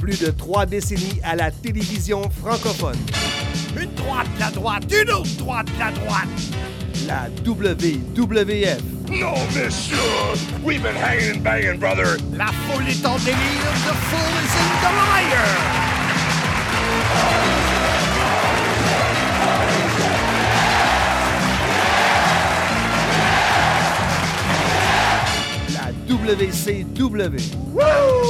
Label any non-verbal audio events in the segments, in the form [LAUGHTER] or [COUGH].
Plus de trois décennies à la télévision francophone. Une droite, la droite, une autre droite, la droite. La WWF. No, monsieur! We've been hanging and banging, brother. La foule est en délire. The fool is in the liar. La WCW. Order.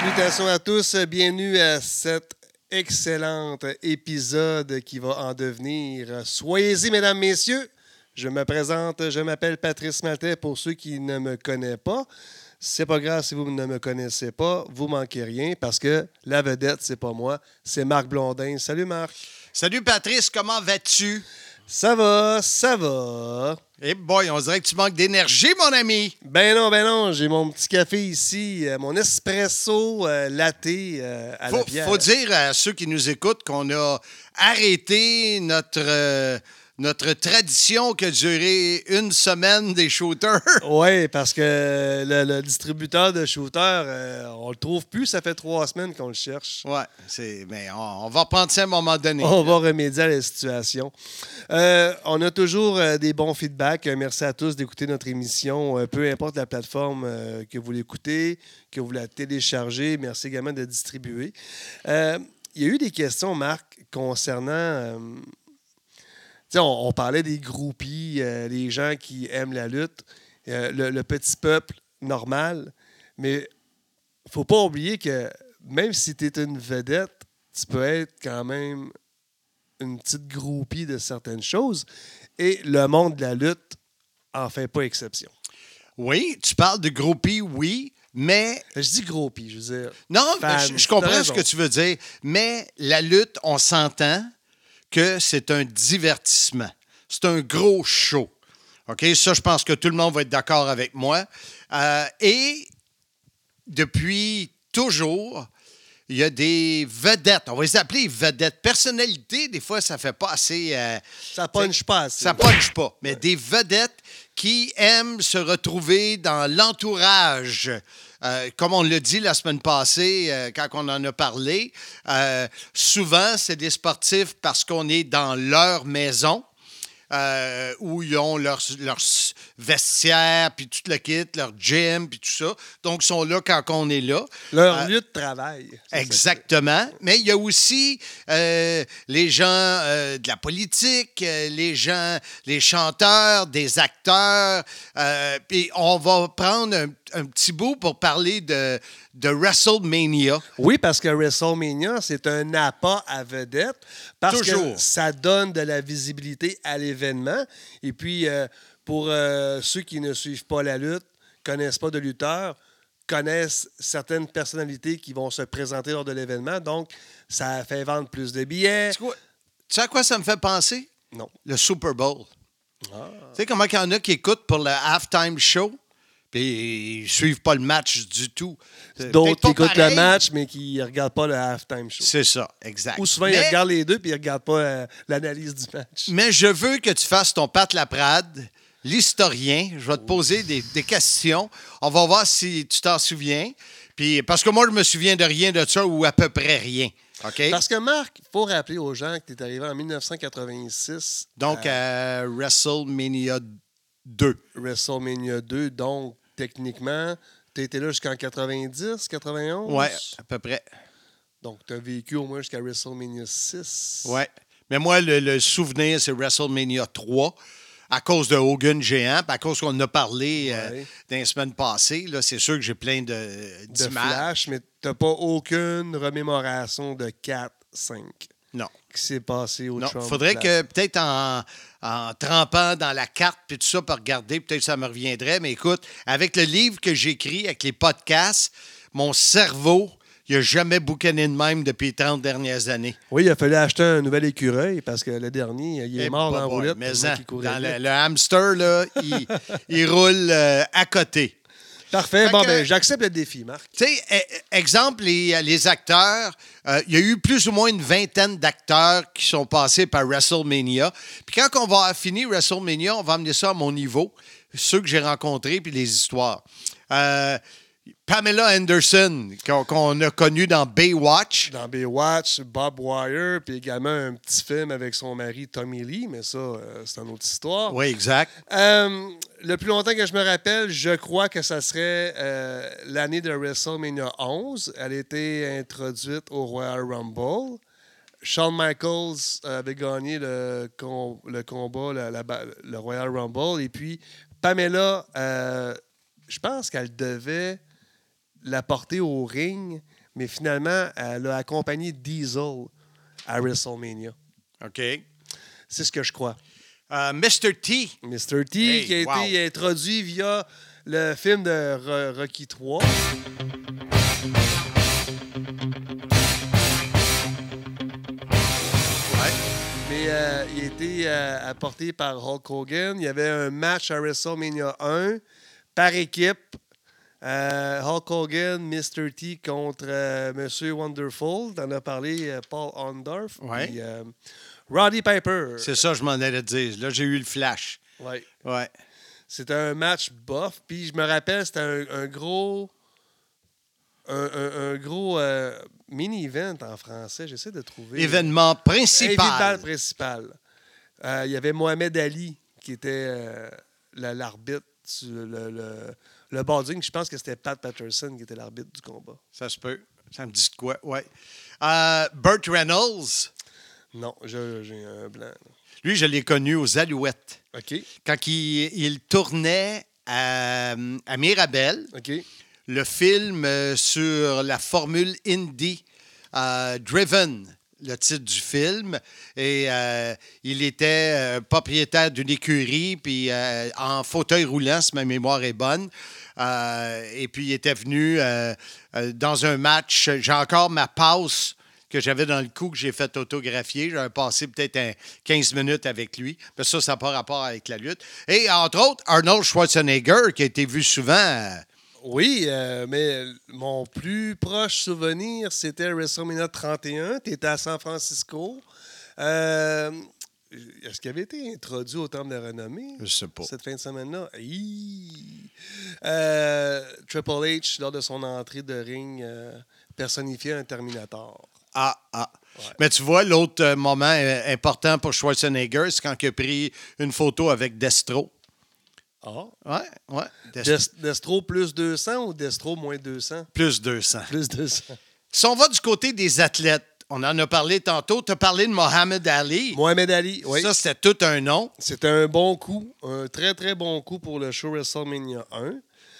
Salutations à tous, bienvenue à cet excellent épisode qui va en devenir. Soyez-y, mesdames, messieurs. Je me présente, je m'appelle Patrice Maltais pour ceux qui ne me connaissent pas. C'est pas grave si vous ne me connaissez pas, vous manquez rien parce que la vedette, c'est pas moi, c'est Marc Blondin. Salut Marc. Salut Patrice, comment vas-tu? Ça va, ça va. Eh boy, on dirait que tu manques d'énergie, mon ami. Ben non, ben non, j'ai mon petit café ici, euh, mon espresso euh, latte euh, à la Faut, pierre. faut dire à ceux qui nous écoutent qu'on a arrêté notre, euh, notre tradition qui a duré une semaine des shooters. [LAUGHS] Oui, parce que le, le distributeur de shooters, euh, on le trouve plus. Ça fait trois semaines qu'on le cherche. C'est, mais on, on va reprendre ça à un moment donné. On va remédier à la situation. Euh, on a toujours euh, des bons feedbacks. Euh, Merci à tous d'écouter notre émission, peu importe la plateforme que vous l'écoutez, que vous la téléchargez. Merci également de distribuer. Il y a eu des questions, Marc, concernant. On, on parlait des groupies, euh, les gens qui aiment la lutte, euh, le, le petit peuple normal. Mais faut pas oublier que même si tu es une vedette, tu peux être quand même une petite groupie de certaines choses. Et le monde de la lutte en fait pas exception. Oui, tu parles de groupie, oui, mais Je dis groupie, je veux dire. Non, je, comprends ce que tu veux dire, mais la lutte, on s'entend que c'est un divertissement. C'est un gros show. OK? Ça, je pense que tout le monde va être d'accord avec moi. Euh, et depuis toujours, il y a des vedettes. On va les appeler vedettes. Personnalité, des fois, ça fait pas assez. euh, Ça punch pas assez. ça punch pas. Mais des vedettes qui aiment se retrouver dans l'entourage. Euh, comme on l'a dit la semaine passée, euh, quand on en a parlé, euh, souvent, c'est des sportifs parce qu'on est dans leur maison. Euh, où ils ont leur, leur vestiaire, puis tout le kit, leur gym, puis tout ça. Donc, ils sont là quand on est là. Leur Euh, lieu de travail. Exactement. Mais il y a aussi euh, les gens de la politique, les gens, les chanteurs, des acteurs. Puis on va prendre un, un petit bout pour parler de, de WrestleMania. Oui, parce que WrestleMania, c'est un appât à vedette. Parce Toujours. que ça donne de la visibilité à l'événement. Et puis, euh, pour euh, ceux qui ne suivent pas la lutte, connaissent pas de lutteurs, connaissent certaines personnalités qui vont se présenter lors de l'événement. Donc, ça fait vendre plus de billets. Tu sais à quoi ça me fait penser? Non. Le Super Bowl. Ah. Tu sais comment il y en a qui écoutent pour le halftime show? Puis ils suivent pas le match du tout. D'autres qui écoutent le match, mais qui ne regardent pas le halftime show. C'est ça, exact. Ou souvent, ils regardent les deux, puis ils ne regardent pas euh, l'analyse du match. Mais je veux que tu fasses ton Pat Laprade, l'historien. Je vais te poser des, des questions. On va voir si tu t'en souviens. Puis, parce que moi, je me souviens de rien de ça ou à peu près rien. Parce que Marc, il faut rappeler aux gens que tu es arrivé en 1986 Donc, à à WrestleMania 2. WrestleMania 2. Donc, techniquement, tu étais là jusqu'en 90, 91. Ouais, à peu près. Donc, tu as vécu au moins jusqu'à WrestleMania 6. Ouais. Mais moi, le, le souvenir, c'est WrestleMania 3. À cause de Hogan géant, à cause qu'on en a parlé euh, Ouais. dans les semaines passées, là, c'est sûr que j'ai plein de, De flash, mais tu n'as pas aucune remémoration de 4, 5. Non. qui s'est passé au Non, Trump faudrait que peut-être en, en trempant dans la carte puis tout ça pour regarder, peut-être ça me reviendrait. Mais écoute, avec le livre que j'écris, avec les podcasts, mon cerveau, il n'a jamais boucané de même depuis les 30 dernières années. Oui, il a fallu acheter un nouvel écureuil parce que le dernier, il est Eh, mort dans la roulette. Mais en, courait dans le, le hamster, là, il, il roule euh, à côté. Parfait. Fait Bon, que- ben, j'accepte le défi, Marc. Tu sais, eh, exemple, les, les acteurs, euh, il y a eu plus ou moins une vingtaine d'acteurs qui sont passés par WrestleMania. Puis quand on va finir WrestleMania, on va amener ça à mon niveau, ceux que j'ai rencontrés, puis les histoires. Euh, Pamela Anderson, qu'on a connue dans Baywatch. Dans Baywatch, Bob Wire, puis également un petit film avec son mari Tommy Lee, mais ça, euh, c'est une autre histoire. Oui, exact. Euh, le plus longtemps que je me rappelle, je crois que ça serait euh, l'année de WrestleMania 11. Elle a été introduite au Royal Rumble. Shawn Michaels avait gagné le, com- le combat, la- la ba- le Royal Rumble. Et puis, Pamela, je pense qu'elle devait la porter au ring, mais finalement, elle a accompagné Diesel à WrestleMania. OK. C'est ce que je crois. Euh, Mr. T. Mr. T, Hey, qui a wow. été introduit via le film de Ro- Rocky 3. Ouais. Mais euh, il a été euh, apporté par Hulk Hogan. Il y avait un match à WrestleMania 1 par équipe. Euh, Hulk Hogan, Mr. T contre euh, Monsieur Wonderful. T'en as parlé, euh, Paul Ondorf. Ouais. Puis, Roddy Piper. C'est ça, je m'en allais dire. Là, j'ai eu le flash. Ouais. Ouais. C'était un match bof. Puis je me rappelle, c'était un, un gros. Un, un- un gros mini-event en français. J'essaie de trouver. Événement principal. Événement principal. Il y avait Mohamed Ali qui était la- l'arbitre. sur Le, le, le boarding, je pense que c'était Pat Patterson qui était l'arbitre du combat. Ça se peut. Ça me dit de quoi? Ouais. Euh, Burt Reynolds? Non, j'ai un blanc. Lui, je l'ai connu aux Alouettes. OK. Quand il, il tournait à, à Mirabel, le film euh, sur la Formule Indy euh, Driven, le titre du film. Et euh, il était euh, propriétaire d'une écurie, puis en fauteuil roulant, si ma mémoire est bonne. Euh, et puis il était venu euh, euh, dans un match. J'ai encore ma passe que j'avais dans le cou que j'ai fait autographier. J'avais passé peut-être un 15 minutes avec lui. Mais ça, ça n'a pas rapport avec la lutte. Et entre autres, Arnold Schwarzenegger, qui a été vu souvent. Oui, mais mon plus proche souvenir, c'était WrestleMania 31. Tu étais à San Francisco. Est-ce qu'il avait été introduit au Temple de la Renommée? Je sais pas. Cette fin de semaine-là? Euh, Triple H, lors de son entrée de ring, euh, personnifiait un Terminator. Ah, ah. Mais tu vois, l'autre euh, moment important pour Schwarzenegger, c'est quand il a pris une photo avec Destro. Ah. Ouais, ouais. Destro. Des- Destro plus 200 ou Destro moins 200? Plus 200. Plus 200. Si on va du côté des athlètes, on en a parlé tantôt. Tu as parlé de Mohamed Ali. Mohamed Ali, oui. Ça, c'était tout un nom. C'était un bon coup, un très très bon coup pour le show WrestleMania 1.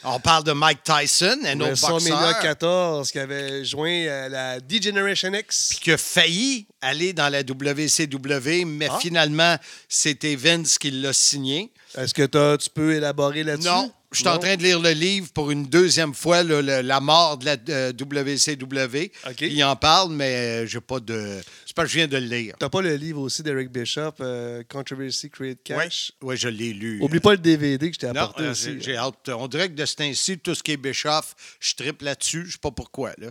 On parle de Mike Tyson, un autre WrestleMania boxeur 14 qui avait joint à la D-Generation X. qui a failli aller dans la WCW, mais Ah. finalement, c'était Vince qui l'a signé. Est-ce que tu peux élaborer là-dessus? Non, je suis en train de lire le livre pour une deuxième fois, le- la mort de la euh, WCW. OK. Il en parle, mais euh, j'ai pas de. C'est pas que je viens de le lire. T'as pas le livre aussi d'Eric Bishop, euh, Controversy Create Cash? Oui, je l'ai lu. Oublie pas le DVD que je t'ai Non, apporté euh, aussi. j'ai j'ai hâte. On dirait que de ce temps-ci, tout ce qui est Bischoff, je triple là-dessus. Je sais pas pourquoi. Là.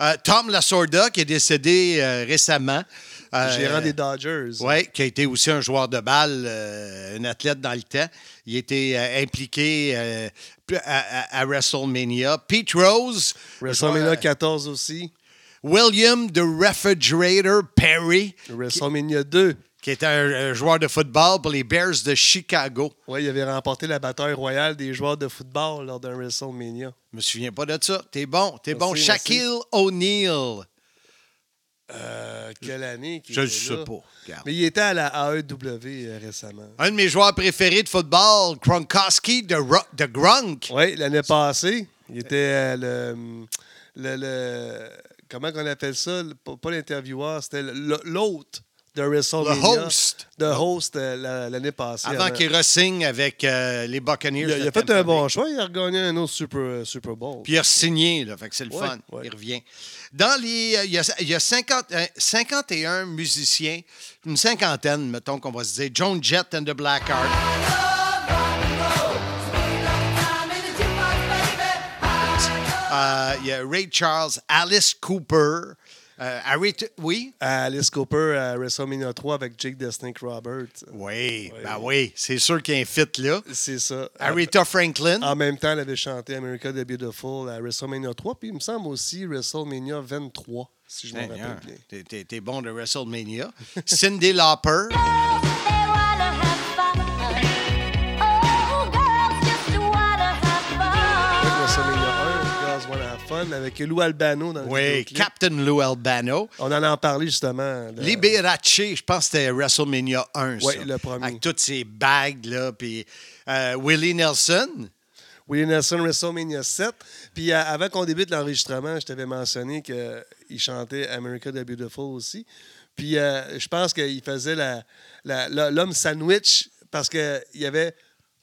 Euh, Tom Lasorda, qui est décédé euh, récemment. Euh, Gérant des Dodgers. Oui, qui a été aussi un joueur de balle, euh, un athlète dans le temps. Il était euh, impliqué euh, à, à- à WrestleMania. Pete Rose, WrestleMania joueur- 14 aussi. William the Refrigerator Perry, WrestleMania 2. qui était un, un joueur de football pour les Bears de Chicago. Oui, il avait remporté la bataille royale des joueurs de football lors d'un WrestleMania. Je me souviens pas de ça. T'es bon, t'es bon. Shaquille O'Neal. Euh, quelle année? Je ne sais pas. Regarde. Mais il était à la AEW euh, récemment. Un de mes joueurs préférés de football, Gronkowski de, Ro- de Gronk. Oui, l'année passée, il était euh, le, le, le- comment on appelle ça? Pas pas l'intervieweur, c'était l'hôte de WrestleMania. Le host. De host euh, la- l'année passée. Avant qu'il re-signe avec euh, les Buccaneers. il a, il de a fait un bon choix. Il a regagné un autre Super, euh, Super Bowl. Puis il a signé, là, fait que c'est le Ouais, fun. ouais. Il revient. Dans les. euh, Il y a, il y a 50, euh, 51 musiciens, une cinquantaine, mettons qu'on va se dire. Joan Jett and the Blackheart. Il y a Ray Charles, Alice Cooper, euh, Harry. Oui? Alice Cooper à WrestleMania 3 avec Jake the Snake Roberts. Oui, ben oui, c'est sûr qu'il y a un fit là. C'est ça. Aretha Franklin. En même temps, elle avait chanté America the Beautiful à WrestleMania 3, puis il me semble aussi WrestleMania 23, si je me rappelle bien. T'es bon de WrestleMania. Cindy Lauper. Fun, avec Lou Albano dans le Oui. Captain Lou Albano. On en a parlé justement. de- Liberace, je pense que c'était WrestleMania 1. Ouais, ça. le premier. Avec toutes ces bagues, là. Puis euh, Willie Nelson. Willie Nelson, WrestleMania 7. Puis euh, avant qu'on débute l'enregistrement, je t'avais mentionné qu'il chantait America the Beautiful aussi. Puis euh, je pense qu'il faisait la- la- la- l'homme sandwich parce qu'il y avait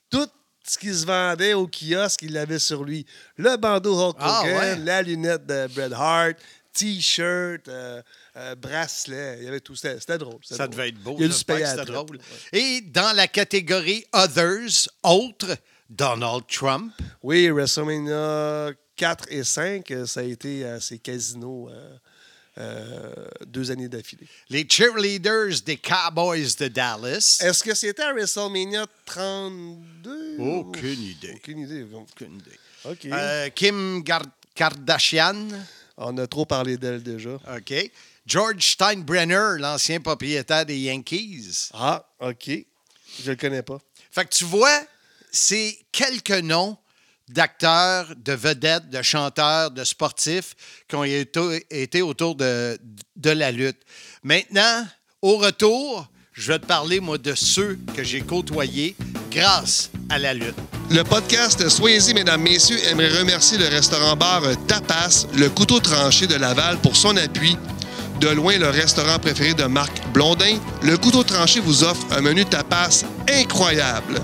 tout ce qui se vendait au kiosque, il l'avait sur lui. Le bandeau Hulk Ah, Hogan, ouais. la lunette de Bret Hart, T-shirt, euh, euh, bracelet. Il y avait tout. C'était c'était drôle. Ça drôle. devait être beau. Il y a c'était drôle. Et dans la catégorie Others, autres, Donald Trump. Oui, WrestleMania 4 et 5, euh, ça a été à ces casinos euh, euh, deux années d'affilée. Les cheerleaders des Cowboys de Dallas. Est-ce que c'était à WrestleMania 32? Aucune idée. Aucune idée. Aucune idée. OK. Euh, Kim Gar- Kardashian. On a trop parlé d'elle déjà. OK. George Steinbrenner, l'ancien propriétaire des Yankees. Ah, OK. Je le connais pas. Fait que tu vois, c'est quelques noms d'acteurs, de vedettes, de chanteurs, de sportifs qui ont été, autour de, la lutte. Maintenant, au retour, je vais te parler, de ceux que j'ai côtoyés grâce à la lutte. Le podcast Soyez-y, mesdames, messieurs, aimerait remercier le restaurant-bar Tapas, le couteau tranché de Laval, pour son appui. De loin, le restaurant préféré de Marc Blondin, le couteau tranché vous offre un menu tapas incroyable.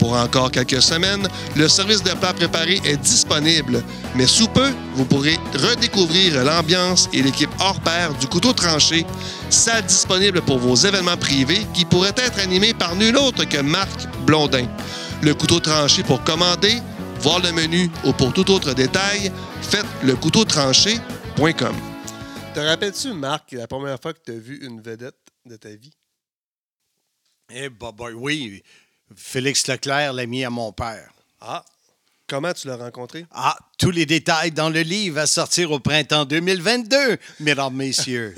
Pour encore quelques semaines, le service de plats préparés est disponible, mais sous peu, vous pourrez redécouvrir l'ambiance et l'équipe hors pair du couteau tranché, salle disponible pour vos événements privés qui pourraient être animés par nul autre que Marc Blondin. Le couteau tranché pour commander, voir le menu ou pour tout autre détail, faites lecouteautranché.com. Te rappelles-tu, Marc, la première fois que tu as vu une vedette de ta vie? Eh, bah, bah, oui, Félix Leclerc l'a mis à mon père. Ah, comment tu l'as rencontré? Ah, tous les détails dans le livre à sortir au printemps 2022, mesdames, messieurs.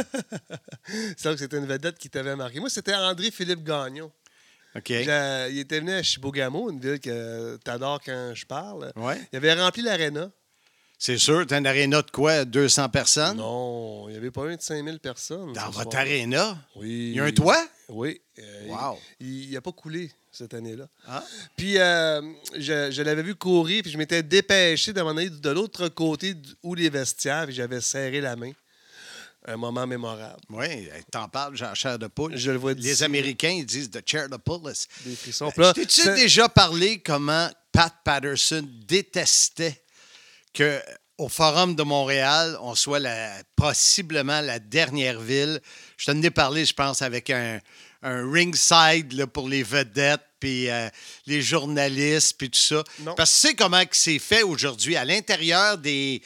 C'est vrai que c'était une vedette qui t'avait marqué. Moi, c'était André-Philippe Gagnon. OK. Il était venu à Chibougamau, une ville que tu adores quand je parle. Ouais. Il avait rempli l'aréna. C'est sûr, t'as une aréna de quoi? 200 personnes? Non, il n'y avait pas un de 5000 personnes. Dans votre aréna? Oui. Il y a un toit? Oui. Euh, Wow. Il n'a pas coulé cette année-là. Ah. Puis euh, je, je l'avais vu courir, puis je m'étais dépêché de m'en aller de l'autre côté où les vestiaires, puis j'avais serré la main. Un moment mémorable. Oui, t'en parles, la chair de poule. Je le vois Les d'ici. Américains, ils disent the chair de poule. Des frissons. T'ai-tu c'est- déjà parlé comment Pat Patterson détestait que au Forum de Montréal, on soit la, possiblement la dernière ville? Je t'en ai parlé, je pense, avec un, un ringside là, pour les vedettes, puis euh, les journalistes, puis tout ça. Non. Parce que tu sais comment que c'est fait aujourd'hui à l'intérieur des,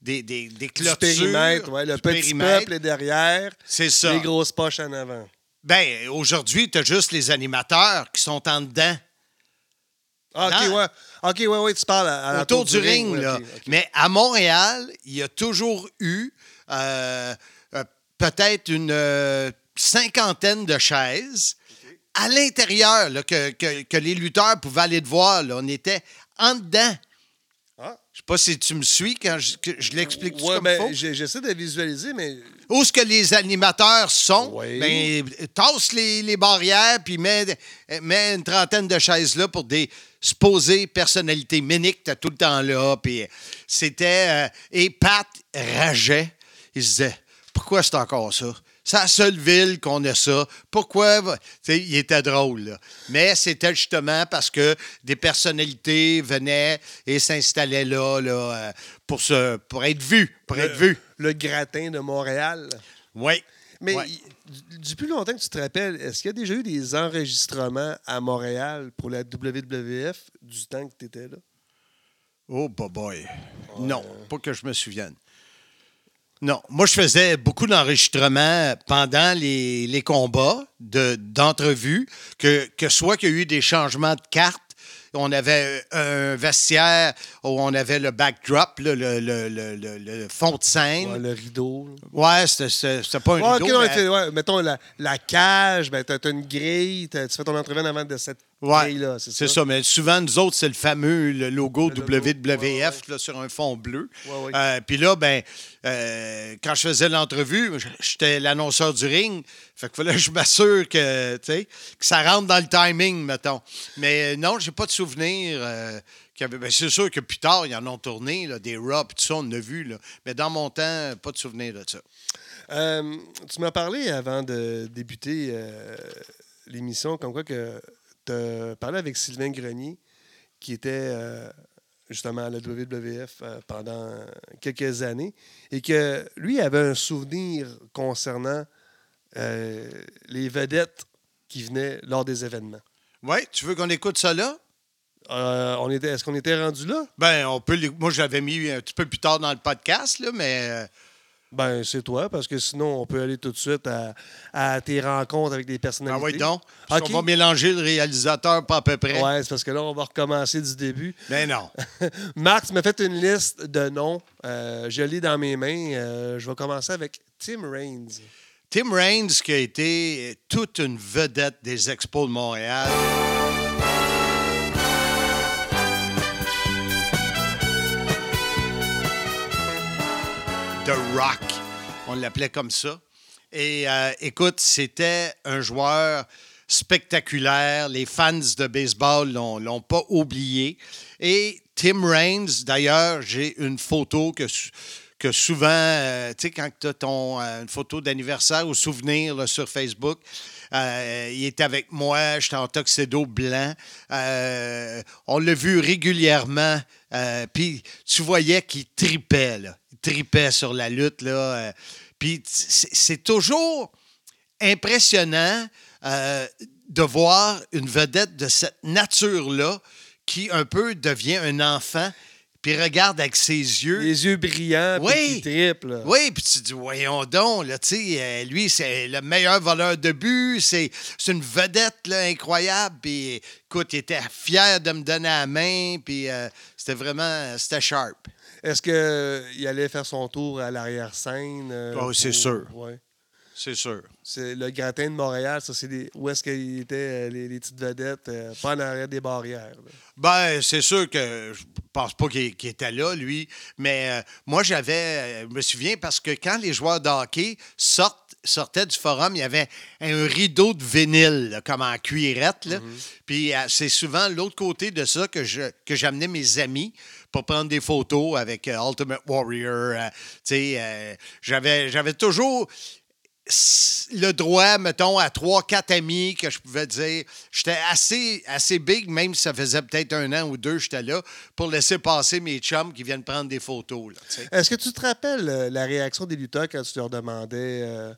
des, des, des du clôtures. périmètre, ouais, le du petit périmètre. peuple est derrière, C'est ça. les grosses poches en avant. Ben, aujourd'hui, tu as juste les animateurs qui sont en dedans. Ah, OK, ouais. OK, ouais, ouais, tu parles à, à autour du ring. là. Mais à Montréal, il y a toujours eu euh, euh, peut-être une euh, cinquantaine de chaises à l'intérieur que, que- que les lutteurs pouvaient aller te voir. là. On était en dedans. Ah. Je sais pas si tu me suis quand je, je l'explique tout Ouais, ben, j'essaie de visualiser, mais Où est-ce que les animateurs sont? Oui. Ben, tasse les, les barrières, puis mets, mets une trentaine de chaises là pour des supposées personnalités miniques, t'as tout le temps là. Puis c'était... euh, et Pat rageait. Il il se disait Pourquoi c'est encore ça C'est la seule ville qu'on a ça. Pourquoi? Il était drôle. là. Mais c'était justement parce que des personnalités venaient et s'installaient là, là euh, pour, se, pour être vus. Pour être vus. Le gratin de Montréal. Oui. Mais Ouais. du plus longtemps que tu te rappelles, est-ce qu'il y a déjà eu des enregistrements à Montréal pour la WWF du temps que tu étais là? Oh, boy, boy. Non, pas que je me souvienne. Non, moi, je faisais beaucoup d'enregistrements pendant les, les combats, de- d'entrevues, que, que soit qu'il y a eu des changements de cartes, on avait un vestiaire où on avait le backdrop, le, le- le- fond de scène. Ouais, le rideau. là. Ouais, c'était- pas un Ouais, rideau, ok, non, mais- c'est- ouais, mettons la, la cage, ben, t'as as une grille, tu fais ton entrevue en avant de cette Ouais, c'est ça? Mais souvent, nous autres, c'est le fameux le logo Le logo, WWF ouais, ouais. là, sur un fond bleu. Euh, Puis là, ben, euh, quand je faisais l'entrevue, j'étais l'annonceur du ring. Fait qu'il fallait que je m'assure que, que ça rentre dans le timing, mettons. Mais euh, non, j'ai pas de souvenir. euh, ben, c'est sûr que plus tard, ils en ont tourné, là, des puis tout ça, on en a vu. Là. Mais dans mon temps, pas de souvenir de ça. Tu m'as parlé avant de débuter l'émission, comme quoi que as parlé avec Sylvain Grenier, qui était euh, justement à la WWF euh, pendant quelques années, et que lui avait un souvenir concernant euh, les vedettes qui venaient lors des événements. Ouais, tu veux qu'on écoute ça là? Euh, on était, Est-ce qu'on était rendu là? Ben, on peut. Moi, je l'avais mis un petit peu plus tard dans le podcast, là, mais. Ben, c'est toi, parce que sinon, on peut aller tout de suite à, à tes rencontres avec des Ah personnalités. oui, donc. Qu'on va mélanger le réalisateur pas à peu près. Ouais, c'est parce que là, on va recommencer du début. Mais non. Marc, tu m'as fait une liste de noms. Euh, je l'ai dans mes mains. Euh, je vais commencer avec Tim Raines. Tim Raines, qui a été toute une vedette des Expos de Montréal. The Rock, on l'appelait comme ça. Et euh, écoute, c'était un joueur spectaculaire. Les fans de baseball l'ont l'ont pas oublié. Et Tim Raines, d'ailleurs, j'ai une photo que, sou- que souvent, euh, tu sais, quand tu as ton, euh, une photo d'anniversaire ou souvenir sur Facebook, il est avec moi, j'étais en tuxedo blanc. On l'a vu régulièrement. Puis tu voyais qu'il tripait. Tripait sur la lutte, là. euh, Puis c'est toujours impressionnant euh, de voir une vedette de cette nature-là qui un peu devient un enfant, puis regarde avec ses yeux. Les yeux brillants, puis Oui. qui triple. Oui, puis tu te dis, voyons donc, là, tu sais, euh, lui, c'est le meilleur voleur de but, c'est c'est une vedette, là, incroyable, puis écoute, il était fier de me donner la main, puis euh, c'était vraiment, c'était sharp. Est-ce qu'il allait faire son tour à l'arrière-scène? euh, Oh, c'est sûr. Ouais. C'est sûr. C'est le gratin de Montréal, ça, c'est des- où est-ce qu'il était, euh, les, les petites vedettes, euh, pas en arrière des barrières. là? Ben, c'est sûr que je pense pas qu'il était là, lui. Mais euh, moi, j'avais. euh, Je me souviens parce que quand les joueurs de hockey sortent, sortaient du forum, il y avait un rideau de vinyle, là, comme en cuirette. là. Puis euh, c'est souvent l'autre côté de ça que je que j'amenais mes amis pour prendre des photos avec euh, Ultimate Warrior. euh, euh, j'avais toujours le droit, mettons, à trois, quatre amis que je pouvais dire. J'étais assez, assez big, même si ça faisait peut-être un an ou deux, j'étais là, pour laisser passer mes chums qui viennent prendre des photos. Est-ce que tu te rappelles euh, la réaction des lutteurs quand tu leur demandais euh,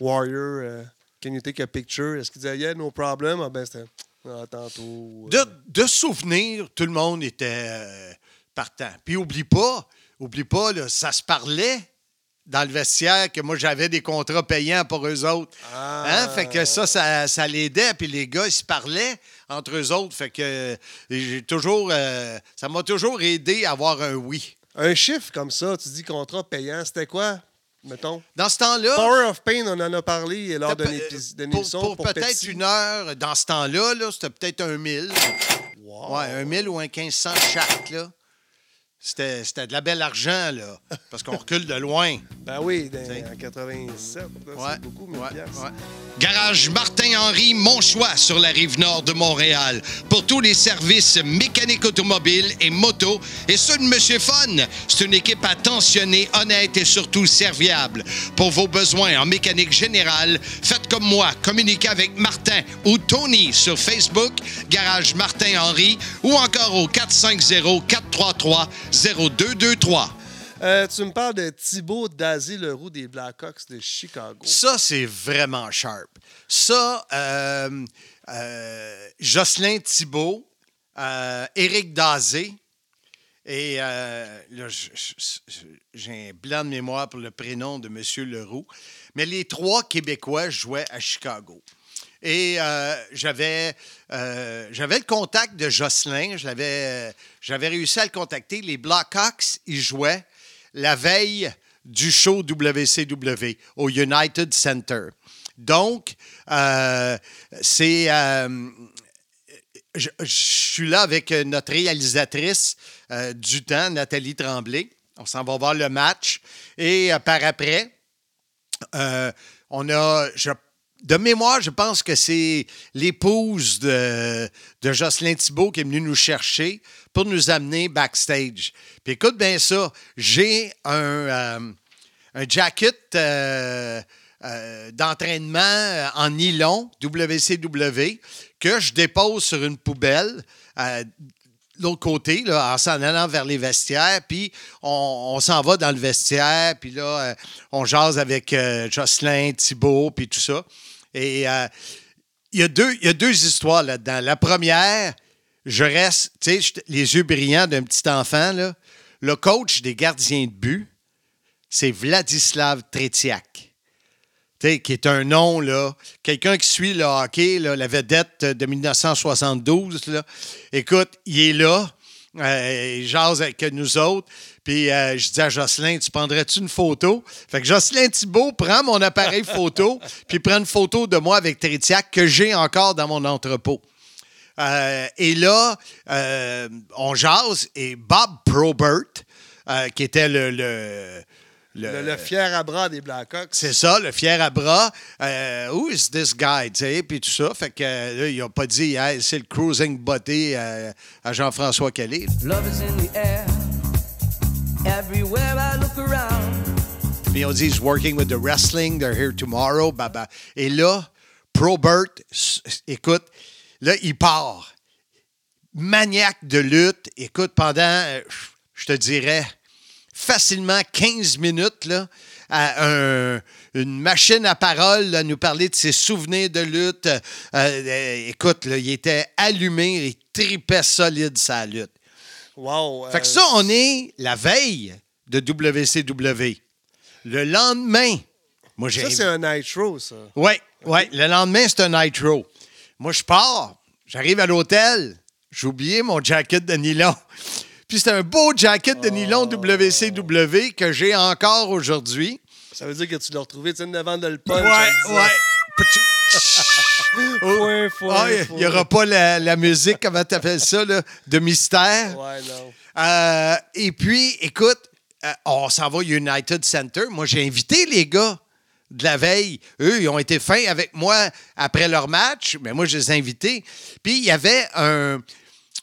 Warrior, euh, can you take a picture? Est-ce qu'ils disaient Yeah, no problem? Ah ben c'était ah, tantôt. de, de souvenir, tout le monde était partant. Puis oublie pas, oublie pas, là, ça se parlait dans le vestiaire que moi j'avais des contrats payants pour eux autres. Ah. Hein? Fait que ça, ça, ça l'aidait. Puis les gars, ils se parlaient entre eux autres. Fait que euh, j'ai toujours. euh, ça m'a toujours aidé à avoir un oui. Un chiffre comme ça, tu dis contrat payant, c'était quoi? Mettons? Dans ce temps-là. Power of Pain, on en a parlé lors d'une euh, pour, émission. pour pour peut-être une heure, dans ce temps-là, là, c'était peut-être un 1000. Wow. Ouais, un 1000 ou un 1500 chaque, là. C'était c'était de la belle argent, là. Parce qu'on recule de loin. [LAUGHS] Ben oui, en 87, là, Ouais, c'est beaucoup, 1000 ouais. Garage Martin-Henri, mon choix sur la rive nord de Montréal. Pour tous les services mécaniques automobiles et moto. Et ceux de Monsieur Fun, c'est une équipe attentionnée, honnête et surtout serviable. Pour vos besoins en mécanique générale, faites comme moi. Communiquez avec Martin ou Tony sur Facebook, Garage Martin-Henri, ou encore au 450-433-0223. Euh, tu me parles de Thibaut Dazy Leroux des Blackhawks de Chicago. Ça, c'est vraiment sharp. Ça, euh, euh, Jocelyn Thibault, euh, Éric Dazé, et euh, là, j'ai un blanc de mémoire pour le prénom de M. Leroux, mais les trois Québécois jouaient à Chicago. Et euh, j'avais, euh, j'avais le contact de Jocelyn, l'avais- j'avais réussi à le contacter. Les Blackhawks, ils jouaient la veille du show WCW au United Center. Donc, euh, c'est. euh, je, suis là avec euh, notre réalisatrice euh, du temps, Nathalie Tremblay. On s'en va voir le match. Et euh, par après, euh, on a. de mémoire, je pense que c'est l'épouse de, de Jocelyn Thibault qui est venue nous chercher pour nous amener backstage. Puis écoute bien ça, j'ai un, euh, jacket euh, euh, d'entraînement en nylon WCW que je dépose sur une poubelle. L'autre côté, là, en s'en allant vers les vestiaires, puis on, s'en va dans le vestiaire, puis là, euh, on jase avec euh, Jocelyn, Thibault, puis tout ça. Et euh, il y, a deux- y a deux histoires là-dedans. La première, je reste, tu sais, les yeux brillants d'un petit enfant, là. Le coach des gardiens de but, c'est Vladislav Tretiak. Qui est un nom, là, quelqu'un qui suit le hockey, là, la vedette de 1972. Là. Écoute, il est là, euh, il jase avec nous autres. Puis euh, je dis à Jocelyn, tu prendrais-tu une photo? Fait que Jocelyn Thibault prend mon appareil [LAUGHS] photo, puis prend une photo de moi avec Tretiak que j'ai encore dans mon entrepôt. Euh, et là, on jase et Bob Probert, qui était le- le- le, Le, le fier à bras des Blackhawks. c'est ça, le fier à bras. Euh, who is this guy? tu sais, Puis tout ça. Fait que euh, là, il n'a pas dit, Hey, c'est le cruising body euh, à Jean-François Kelly. Love is in the air. Everywhere I look around. Puis on dit, he's working with the wrestling, they're here tomorrow. Bah, bah. Et là, Probert, écoute, là, il part. Maniaque de lutte. Écoute, pendant, euh, je te dirais, facilement 15 minutes, là, à un- une machine à parole, là, nous parler de ses souvenirs de lutte. Euh, euh, écoute, là, il était allumé, il tripait solide sa lutte. Wow. Fait que euh, ça, on est la veille de WCW. Le lendemain, moi j'ai. Ça, c'est un nitro, ça. Oui, oui. Le lendemain, c'est un nitro. Moi, je pars, j'arrive à l'hôtel, j'ai oublié mon jacket de nylon. Puis c'est un beau jacket de nylon WCW que j'ai encore aujourd'hui. Ça veut dire que tu l'as retrouvé, tu sais, devant de le punch. Ouais, disant, ouais. Ah, [LAUGHS] il foin. n'y aura pas la, la musique, comment tu appelles ça, là, de mystère. Ouais, non. Euh, et puis, écoute, euh, on s'en va au United Center. Moi, j'ai invité les gars de la veille. Eux, ils ont été fins avec moi après leur match, mais moi, je les ai invités. Puis, il y avait un-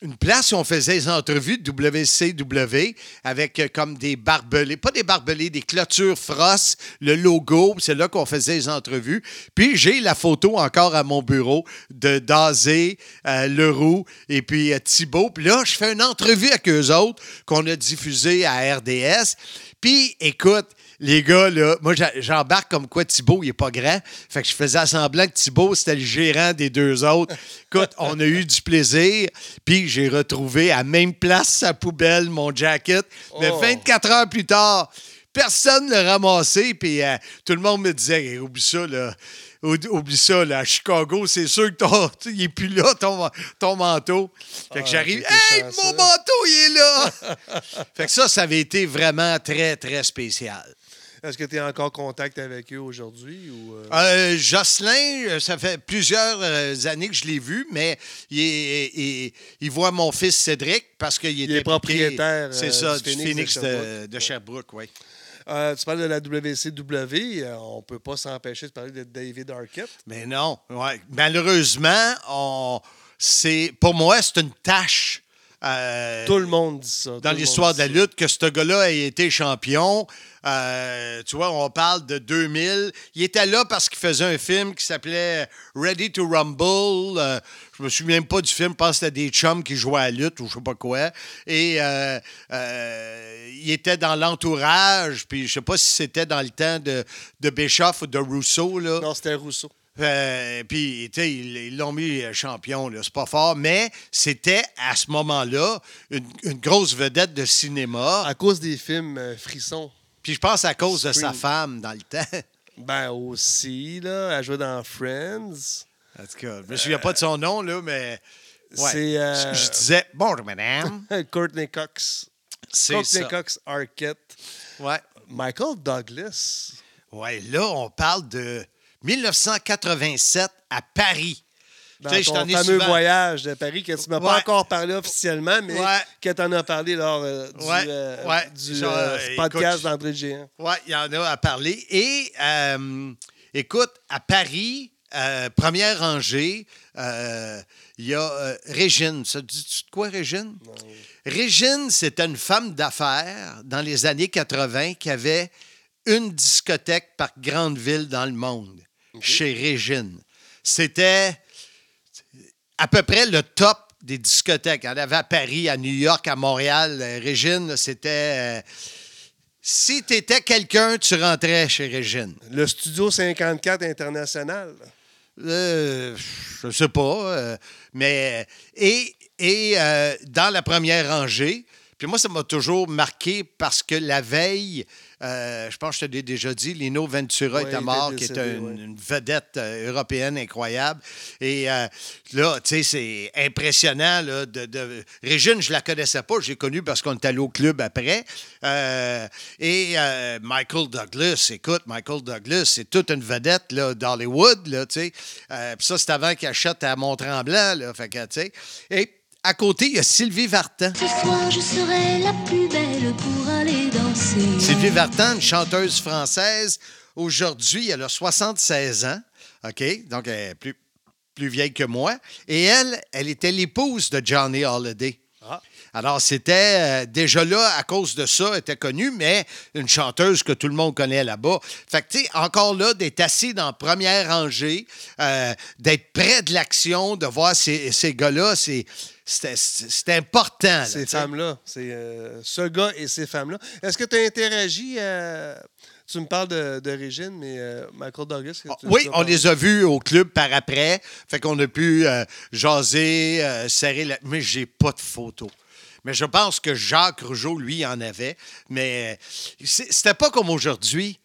une place où on faisait des entrevues de WCW avec euh, comme des barbelés, pas des barbelés, des clôtures Frost, le logo, c'est là qu'on faisait les entrevues. Puis j'ai la photo encore à mon bureau de Dazé, euh, Leroux et puis euh, Thibault. Puis là, je fais une entrevue avec eux autres qu'on a diffusée à RDS. Puis écoute, les gars, là, moi, j'embarque comme quoi Thibault, il est pas grand. Fait que je faisais semblant que Thibault, c'était le gérant des deux autres. Écoute, on a eu du plaisir. Puis j'ai retrouvé à même place sa poubelle, mon jacket. Mais Oh. 24 heures plus tard, personne ne l'a ramassé. Puis euh, tout le monde me disait, Hey, oublie ça, là. Oublie ça, là, à Chicago, c'est sûr que ton, il n'est plus là, ton, ton manteau. Fait que Ah, j'arrive, hey, chanceux. mon manteau, il est là! [LAUGHS] fait que ça, ça avait été vraiment très, très spécial. Est-ce que tu es encore en contact avec eux aujourd'hui? Ou, euh? Euh, Jocelyn, euh, ça fait plusieurs années que je l'ai vu, mais il, est- il- il voit mon fils Cédric parce qu'il était est propriétaire, C'est ça, du Phoenix de Sherbrooke. de Sherbrooke, oui. Euh, tu parles de la WCW. euh, on ne peut pas s'empêcher de parler de David Arquette. Mais non, ouais. malheureusement, on, c'est, pour moi, c'est une tâche. Euh, Tout le monde dit ça. dans l'histoire de la lutte que ce gars-là ait été champion. Euh, tu vois, on parle de 2000. Il était là parce qu'il faisait un film qui s'appelait Ready to Rumble. Euh, je me souviens même pas du film. Je pense que c'était des chums qui jouaient à la lutte ou je sais pas quoi. Et euh, euh, il était dans l'entourage. Puis je sais pas si c'était dans le temps de, de Bischoff ou de Rousseau. Là. Non, c'était Rousseau. Euh, puis, tu sais, ils l'ont mis euh, champion. C'est pas fort, mais c'était à ce moment-là une, une grosse vedette de cinéma. À cause des films euh, Frisson. Puis je pense à cause de sa femme dans le temps. [LAUGHS] Ben aussi, là. Elle jouait dans Friends. En tout cas, je me souviens pas de son nom, là, mais. ouais. C'est, Je, je disais, bonjour, madame. [LAUGHS] Courtney Cox. C'est Courtney ça. Cox Arquette. Ouais. Michael Douglas. ouais, là, on parle de 1987 à Paris. Dans Tu sais, je ton fameux souvent- voyage de Paris que tu m'as Ouais. pas encore parlé officiellement, mais Ouais. que tu en as parlé lors euh, du, Ouais, euh, ouais. du Genre, euh, podcast d'André Géant. Oui, il y en a à parler. Et écoute, à Paris, première rangée, il y a Régine. Ça te dit de quoi, Régine? Régine, c'était une femme d'affaires dans les années 80 qui avait une discothèque par grande ville dans le monde, chez Régine. C'était à peu près le top des discothèques. Il y en avait à Paris, à New York, à Montréal. Euh, Régine, c'était... euh, si tu étais quelqu'un, tu rentrais chez Régine. Le Studio 54 International? Euh, je sais pas. euh, mais. Et, et dans la première rangée, puis moi, ça m'a toujours marqué parce que la veille, euh, je pense que je te l'ai déjà dit, Lino Ventura Ouais, était mort, était qui décédé, une, ouais. une vedette euh, européenne incroyable. Et euh, là, tu sais, c'est impressionnant. Là, de, de- Régine, je la connaissais pas, j'ai connu parce qu'on est allé au club après. Euh, et Michael Douglas, écoute, Michael Douglas, c'est toute une vedette là, d'Hollywood, là, tu sais. Puis ça, c'est avant qu'il achète à Mont-Tremblant, là, fait que, tu sais. Et à côté, il y a Sylvie Vartan. Ce soir, je serai la plus belle pour aller danser. Sylvie Vartan, une chanteuse française. Aujourd'hui, elle a 76 ans. OK? Donc, elle est plus, plus vieille que moi. Et elle, elle était l'épouse de Johnny Holiday. Alors, c'était euh, déjà là, à cause de ça, était connue, mais une chanteuse que tout le monde connaît là-bas. Fait que, tu sais, encore là, d'être assis dans la première rangée, euh, d'être près de l'action, de voir ces, ces gars-là, c'est, c'était important. là, Ces femmes-là. C'est euh, ce gars et ces femmes-là. Est-ce que tu as interagi Tu me parles de, de Régine, mais euh, Michael Douglas. Ah, Oui, on les a vus au club par après. Fait qu'on a pu euh, jaser, euh, serrer la... Mais j'ai pas de photos. Mais je pense que Jacques Rougeau, lui, en avait. Mais euh, c'était pas comme aujourd'hui.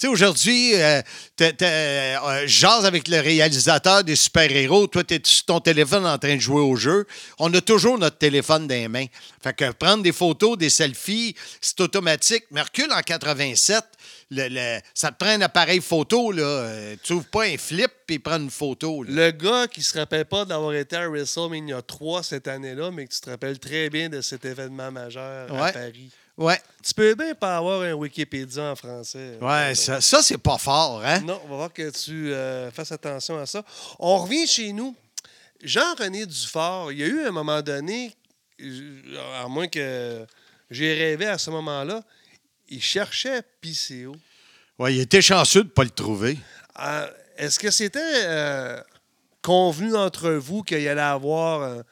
Tu sais, aujourd'hui, euh, t'as, euh, jase avec le réalisateur des super-héros. Toi, tu es sur ton téléphone en train de jouer au jeu. On a toujours notre téléphone dans les mains. Fait que prendre des photos, des selfies, c'est automatique. Mais recule en 87, le- le- ça te prend un appareil photo. Là. Euh, tu ouvres pas un flip et prends une photo. là. Le gars qui se rappelle pas d'avoir été à WrestleMania 3 cette année-là, mais que tu te rappelles très bien de cet événement majeur à. Paris. Ouais, Tu peux bien pas avoir un Wikipédia en français. ouais ça, ça, c'est pas fort, hein? Non, on va voir que tu euh, fasses attention à ça. On revient chez nous. Jean-René Dufort, il y a eu un moment donné, euh, à moins que j'ai rêvé à ce moment-là, il cherchait PCO. Ouais, il était chanceux de pas le trouver. Euh, Est-ce que c'était euh, convenu entre vous qu'il y allait avoir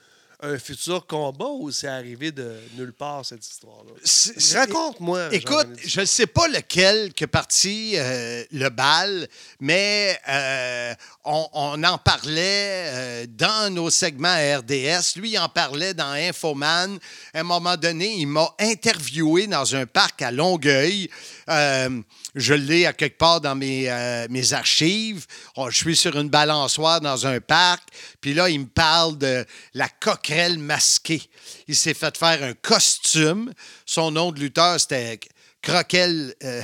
un, futur combat ou c'est arrivé de nulle part, cette histoire-là? Raconte-moi. Écoute, je ne sais pas lequel que parti euh, le bal, mais euh, on, on en parlait euh, dans nos segments RDS. Lui, il en parlait dans Infoman. À un moment donné, il m'a interviewé dans un parc à Longueuil. Je l'ai à quelque part dans mes, euh, archives. Oh, je suis sur une balançoire dans un parc. Puis là, il me parle de la coquerelle masquée. Il s'est fait faire un costume. Son nom de lutteur, c'était Croquel. euh,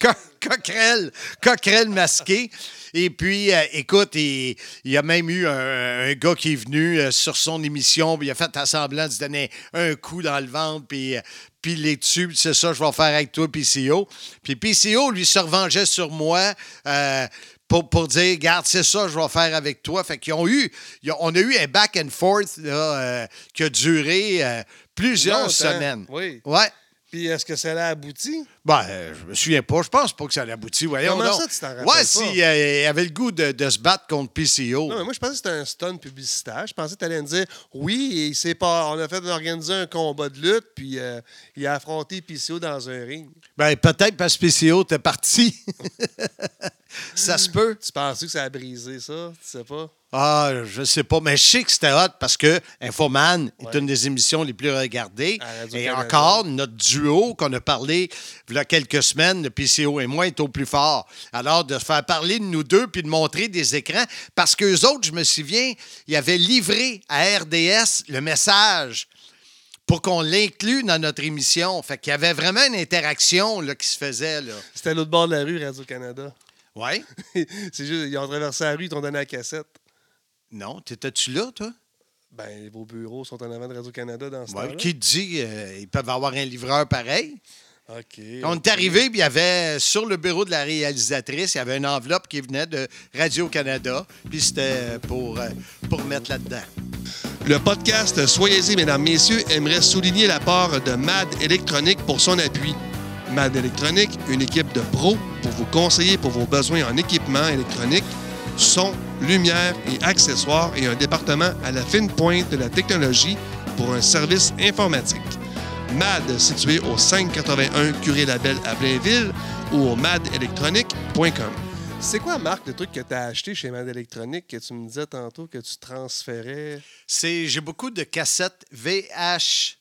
Co- [LAUGHS] coquerelle, coquerelle masquée. Et puis, euh, écoute, il, il y a même eu un, un gars qui est venu euh, sur son émission, puis il a fait semblant de se donner un coup dans le ventre, puis, euh, puis les puis c'est ça, je vais faire avec toi, PCO. Puis PCO, lui, se revengeait sur moi. euh, pour, pour dire, regarde, c'est ça, je vais faire avec toi. Fait qu'ils ont eu, ont- on a eu un back and forth là, qui a duré plusieurs semaines. Oui. Ouais. Puis est-ce que ça l'a abouti? Ben, euh, je me souviens pas. Je pense pas que ça l'aboutit. Voyons Comment ça, tu t'en rappelles Ouais, pas? s'il avait le goût de, de se battre contre PCO. Non, mais moi, je pensais que c'était un stun publicitaire. Je pensais que tu allais me dire oui, il s'est pas, on a fait organiser un combat de lutte, puis euh, il a affronté PCO dans un ring. Ben, peut-être parce que PCO était parti. [LAUGHS] ça se peut. Tu pensais que ça a brisé ça? Tu sais pas? Ah, je sais pas, mais je sais que c'était hot parce que Infoman est une des émissions les plus regardées. Et encore, notre duo qu'on a parlé il y a quelques semaines, le PCO et moi, est au plus fort. Alors, de faire parler de nous deux puis de montrer des écrans, parce qu'eux autres, je me souviens, ils avaient livré à RDS le message pour qu'on l'inclue dans notre émission. Fait qu'il y avait vraiment une interaction là, qui se faisait. C'était l'autre bord de la rue, Radio-Canada. Ouais? [LAUGHS] C'est juste, ils ont traversé la rue, ils t'ont donné la cassette. Non? T'étais-tu là, toi? Ben, vos bureaux sont en avant de Radio-Canada dans ce Ouais, temps-là. qui te dit euh, ils peuvent avoir un livreur pareil? OK. On est arrivé, puis il y avait sur le bureau de la réalisatrice, il y avait une enveloppe qui venait de Radio-Canada, puis c'était pour, euh, pour mettre là-dedans. Le podcast Soyez-y, mesdames, messieurs, aimerait souligner l'apport de MAD Électronique pour son appui. MAD Électronique, une équipe de pros pour vous conseiller pour vos besoins en équipement électronique, son, lumière et accessoires et un département à la fine pointe de la technologie pour un service informatique. MAD, situé au 581 Curé Label à Blainville ou au madelectronique.com. C'est quoi, Marc, le truc que tu as acheté chez MAD Électronique que tu me disais tantôt que tu transférais? C'est, j'ai beaucoup de cassettes VH,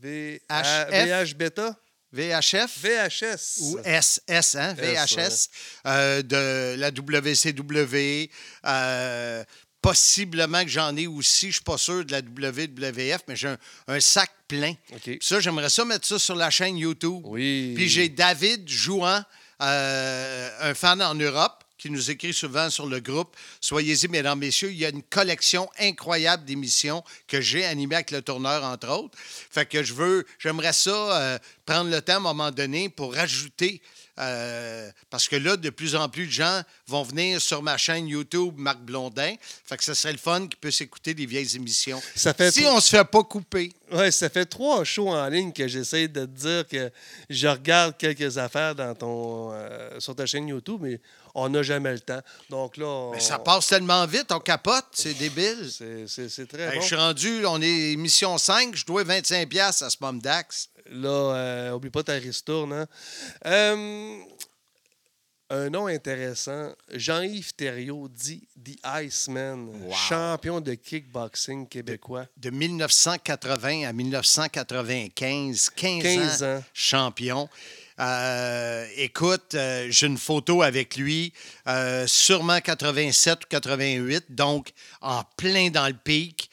V- HF. VH Beta? VHF VHS. ou SS, hein, S, VHS, euh, de la WCW. euh, possiblement que j'en ai aussi, je ne suis pas sûr de la WWF, mais j'ai un, un sac plein. Ça, j'aimerais ça mettre ça sur la chaîne YouTube. Oui. Puis j'ai David Jouan, euh, un fan en Europe, qui nous écrit souvent sur le groupe. Soyez-y, mesdames, messieurs. Il y a une collection incroyable d'émissions que j'ai animées avec le tourneur, entre autres. Fait que je veux, j'aimerais ça euh, prendre le temps à un moment donné pour rajouter. euh, parce que là, de plus en plus de gens vont venir sur ma chaîne YouTube Marc Blondin. Fait que ce serait le fun qu'ils puissent écouter des vieilles émissions. Ça fait si on se fait pas couper. Ouais, ça fait trois shows en ligne que j'essaie de te dire que je regarde quelques affaires dans ton, euh, sur ta chaîne YouTube, mais on n'a jamais le temps. Donc là, on- Mais ça passe tellement vite, on capote, c'est débile. [LAUGHS] C'est- très bon. Je suis rendu, on est émission 5, je dois 25$ piastres à ce Mom Dax. Là, euh, oublie pas ta ristourne. Hein? Euh, un nom intéressant, Jean-Yves Thériault dit The Iceman, champion de kickboxing québécois. De 1980 à 1995, 15, 15 ans, ans. champion. Euh, écoute, euh, j'ai une photo avec lui, euh, sûrement 87 ou 88, donc en plein dans le pic.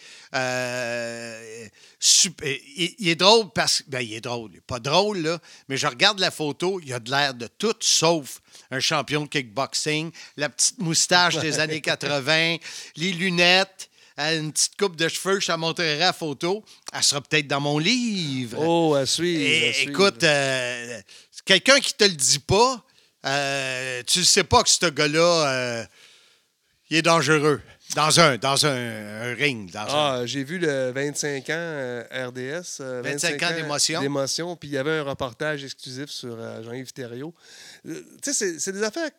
Super- il, il est drôle parce que. Ben, il est drôle. Il est pas drôle, là, mais je regarde la photo, il a de l'air de tout sauf un champion de kickboxing. La petite moustache des années [LAUGHS] 80, les lunettes, une petite coupe de cheveux, je te la montrerai la photo. Elle sera peut-être dans mon livre. Oh, à suivre. Et- à suivre. écoute, euh, quelqu'un qui te le dit pas, euh, tu ne sais pas que ce gars-là, euh, il est dangereux. Dans un, dans un, un ring. Dans un- Ah, j'ai vu le 25 ans euh, RDS. euh, 25 ans d'émotion. D'émotion, puis il y avait un reportage exclusif sur euh, Jean-Yves Thériault. Tu sais, c'est- des affaires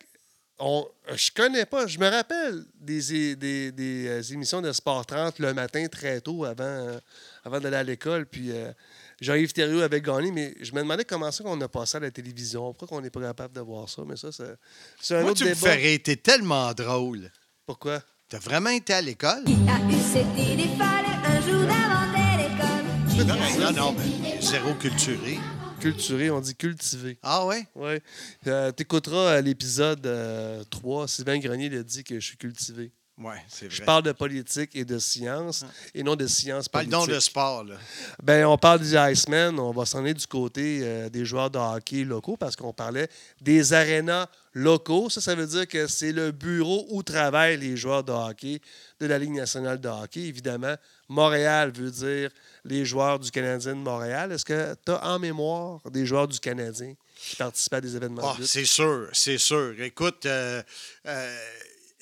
on, je connais pas. Je me rappelle des, des, des, euh, émissions de Sport 30 le matin très tôt avant, euh, avant d'aller à l'école. Puis euh, Jean-Yves Thériault avait gagné, mais je me demandais comment ça qu'on a passé à la télévision. Pourquoi on n'est pas capable de voir ça? Mais ça, c'est c'est un Moi, autre tu me débat. rire. T'es tellement drôle. Pourquoi? T'as vraiment été à l'école? A eu un jour l'école. Non, non, mais zéro culturé. Culturé, on dit cultivé. Ah ouais? Oui. Euh, T'écouteras euh, l'épisode euh, 3. Sylvain Grenier l'a dit que je suis cultivé. Oui, c'est vrai. Je parle de politique et de science, et non de science Parle politique. donc de sport, là. Ben, on parle des Icemen, on va s'en aller du côté euh, des joueurs de hockey locaux parce qu'on parlait des arénas locaux. Ça, ça veut dire que c'est le bureau où travaillent les joueurs de hockey de la Ligue nationale de hockey. Évidemment, Montréal veut dire les joueurs du Canadien de Montréal. Est-ce que tu as en mémoire des joueurs du Canadien qui participaient à des événements de lutte? c'est sûr, c'est sûr. Écoute, euh, euh,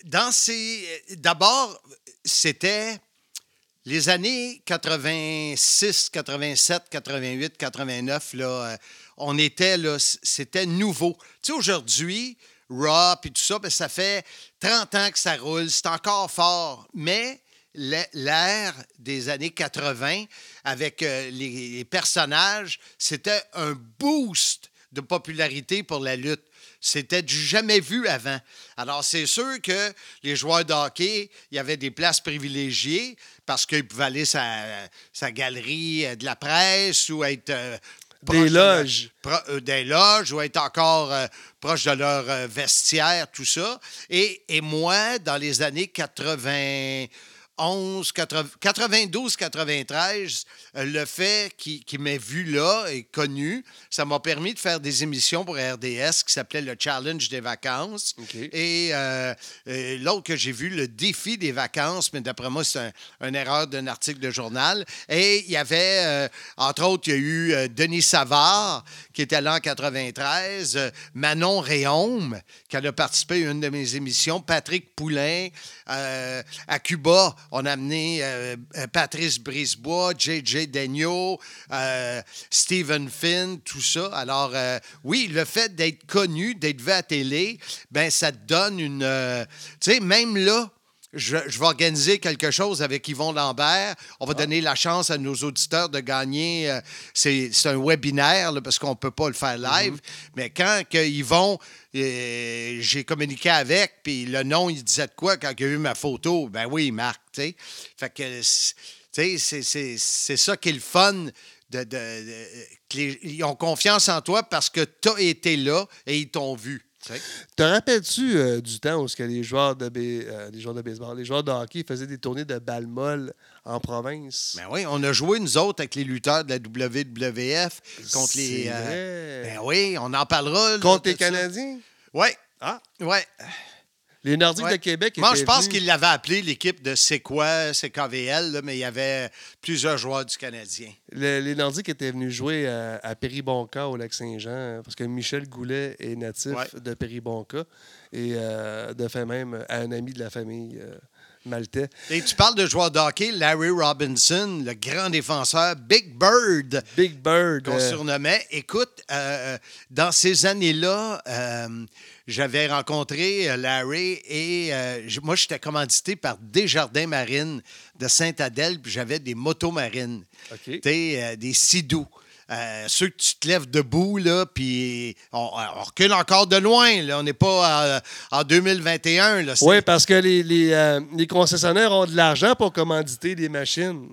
dans ces. D'abord, c'était les années 86, 87, 88, 89. Là, euh, on était là, c'était nouveau. Tu sais, aujourd'hui, Raw et tout ça, ben, ça fait 30 ans que ça roule, c'est encore fort, mais l'ère des années 80 avec euh, les, les personnages, c'était un boost de popularité pour la lutte. C'était du jamais vu avant. Alors, c'est sûr que les joueurs de hockey, il y avait des places privilégiées parce qu'ils pouvaient aller sa, sa galerie euh, de la presse ou être. euh, Des de leur- loges. pro- euh, des loges ou être encore euh, proche de leur euh, vestiaire, tout ça. Et, et moi, dans les années 91, 80 92, 93, euh, le fait qu'il qu'il m'ait vu là et connu, ça m'a permis de faire des émissions pour RDS qui s'appelait le Challenge des vacances. Et euh, euh, l'autre que j'ai vu, le défi des vacances, mais d'après moi, c'est un- une erreur d'un article de journal. Et il y avait, euh, entre autres, il y a eu euh, Denis Savard, qui était là en 93, euh, Manon Réaume, qui a participé à une de mes émissions, Patrick Poulain. à Cuba, on a amené euh, euh, Patrice Brisebois, J.J. Daigneault, euh, Stephen Finn, tout ça. Alors, euh, oui, le fait d'être connu, d'être vu à la télé, ben ça te donne une... tu sais, même là, je, je vais organiser quelque chose avec Yvon Lambert. On va donner la chance à nos auditeurs de gagner. euh, c'est un webinaire là, parce qu'on ne peut pas le faire live. Mais quand que Yvon, j'ai communiqué avec, puis le nom, il disait de quoi quand il a vu ma photo? Ben oui, Marc, tu sais. Fait que, tu sais, c'est- ça qui est le fun. De, de- ils ont confiance en toi parce que tu as été là et ils t'ont vu. Te rappelles-tu euh, du temps où ce que les joueurs de euh, les joueurs de baseball, les joueurs de hockey faisaient des tournées de balles molles en province? Ben oui, on a joué, nous autres, avec les lutteurs de la WWF contre les. C'est euh, vrai. ben oui, on en parlera. Contre les. Canadiens? Oui. Ah. Ouais. Les Nordiques ouais. de Québec Moi, je pense venus- qu'il l'avait appelé l'équipe de C'est quoi, c'est KVL, là, mais il y avait plusieurs joueurs du Canadien. Le- les Nordiques étaient venus jouer à, à Péribonca au Lac-Saint-Jean parce que Michel Goulet est natif Ouais. de Péribonca et euh, de fait même à un ami de la famille euh, maltais. Et tu parles de joueurs de hockey, Larry Robinson, le grand défenseur, Big Bird. Big Bird. qu'on euh, surnommait. Écoute, euh, dans ces années-là, euh, j'avais rencontré euh, Larry et euh, moi, j'étais commandité par Desjardins Marines de Sainte-Adèle, puis j'avais des motos marines. Euh, des sidous. Euh, ceux que tu te lèves debout, là, puis on, on recule encore de loin, là. On n'est pas en 2021, là. C'est- Oui, parce que les, les, euh, les concessionnaires ont de l'argent pour commanditer des machines.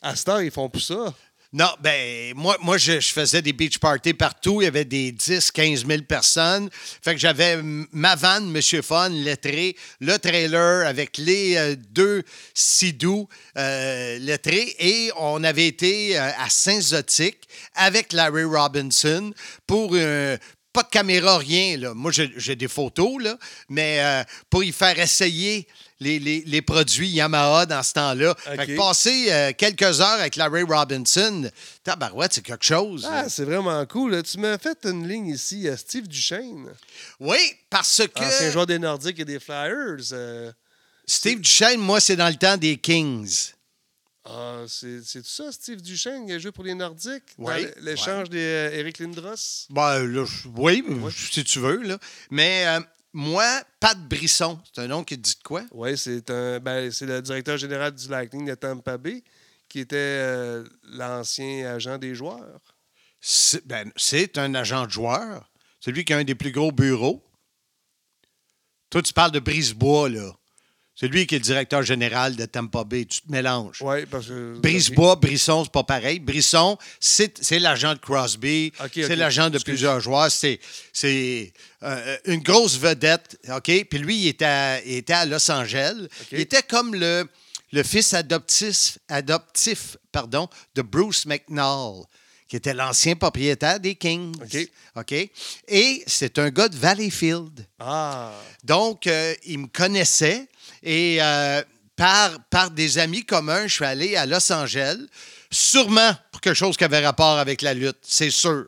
À ce temps, ils font plus ça. Non, ben moi, moi je, faisais des beach parties partout. Il y avait des 10, 15 000 personnes. Fait que j'avais ma vanne, Monsieur Fun, lettré, le trailer avec les euh, deux sidous euh, lettrés. Et on avait été euh, à Saint-Zotique avec Larry Robinson pour pas de caméra, rien. Là. Moi, j'ai des photos, là, mais pour y faire essayer les, les- les produits Yamaha dans ce temps-là. Fait que OK. passer euh, quelques heures avec Larry Robinson, tabarouette, c'est quelque chose. Ah, c'est vraiment cool. Tu m'as fait une ligne ici, euh, Steve Duchesne, Oui, parce que ancien joueur des Nordiques et des Flyers. euh, Steve Duchesne, moi, c'est dans le temps des Kings. ah, c'est c'est tout ça, Steve Duchesne, qui a joué pour les Nordiques? Oui, L'échange d'Éric Lindros? Ben, là, oui, si tu veux. Là. Mais euh, moi, Pat Brisson, c'est un nom qui dit de quoi? Oui, c'est un ben, c'est le directeur général du Lightning de Tampa Bay, qui était euh, l'ancien agent des joueurs. C'est ben, un agent de joueur. C'est lui qui a un des plus gros bureaux. Toi, tu parles de Brisebois, là. C'est lui qui est le directeur général de Tampa Bay. Tu te mélanges. Oui, parce que. Brisebois, Brisson, c'est pas pareil. Brisson, c'est l'agent de Crosby, c'est l'agent de plusieurs joueurs. C'est c'est, euh, une grosse vedette, OK? Puis lui, il était à, il était à Los Angeles. Il était comme le, le fils adoptif, adoptif pardon, de Bruce McNall, qui était l'ancien propriétaire des Kings. OK. OK? Et c'est un gars de Valleyfield. Ah. Donc, euh, il me connaissait et euh, par, par des amis communs, je suis allé à Los Angeles, sûrement pour quelque chose qui avait rapport avec la lutte, c'est sûr.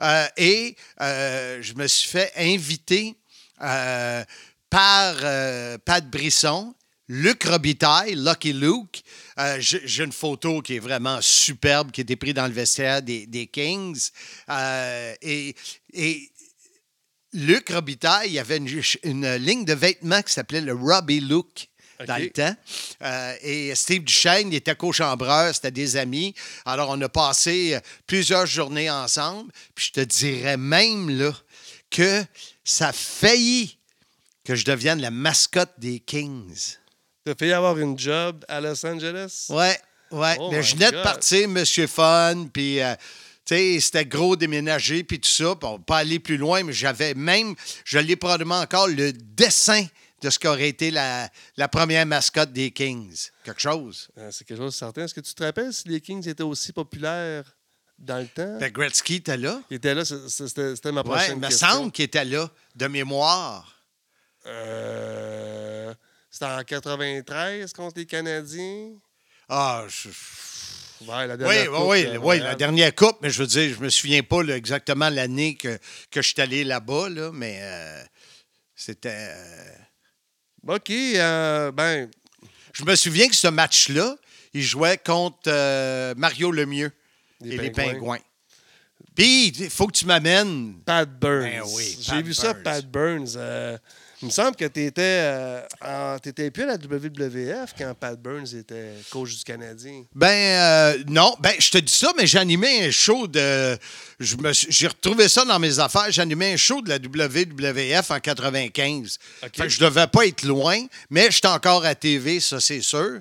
Euh, et euh, je me suis fait inviter par Pat Brisson, Luc Robitaille, Lucky Luke. J'ai une photo qui est vraiment superbe, qui a été prise dans le vestiaire des, des Kings. Et, et Luc Robitaille, il y avait une, une ligne de vêtements qui s'appelait le Robbie Look dans OK. le temps. Euh, et Steve Duchesne, il était co-chambreur, c'était des amis. Alors, on a passé euh, plusieurs journées ensemble. Puis je te dirais même là que ça a failli que je devienne la mascotte des Kings. T'as failli avoir une job à Los Angeles? Ouais, ouais. Oh Mais je venais de partir, Monsieur Fun, puis, euh, c'était gros déménager, puis tout ça. Peut pas aller plus loin, mais j'avais même, je l'ai probablement encore, le dessin de ce qu'aurait été la, la première mascotte des Kings. Quelque chose. Euh, C'est quelque chose de certain. Est-ce que tu te rappelles si les Kings étaient aussi populaires dans le temps? Ben, Gretzky était là. Ils étaient là, c'était ma Ouais, prochaine il me question. semble qu'il était là, de mémoire. Euh, C'était en 93 contre les Canadiens? Ah, je- Ouais, la oui, dernière oui, coupe, oui, euh, oui, la dernière coupe, mais je veux dire, je me souviens pas là, exactement l'année que, que je suis allé là-bas, là, mais euh, c'était. euh, OK, ben, Je me souviens que ce match-là, il jouait contre Mario Lemieux Les et les Pingouins. Puis, il faut que tu m'amènes. Pat Burns. Ben oui, J'ai vu ça. Pat Burns. Euh, il me semble que tu étais, plus à la WWF quand Pat Burns était coach du Canadien. Ben, euh, non, ben, je te dis ça, mais j'animais un show de. J'ai retrouvé ça dans mes affaires. J'animais un show de la WWF en 95. OK. Fait que je devais pas être loin, mais j'étais encore à TV, ça, c'est sûr.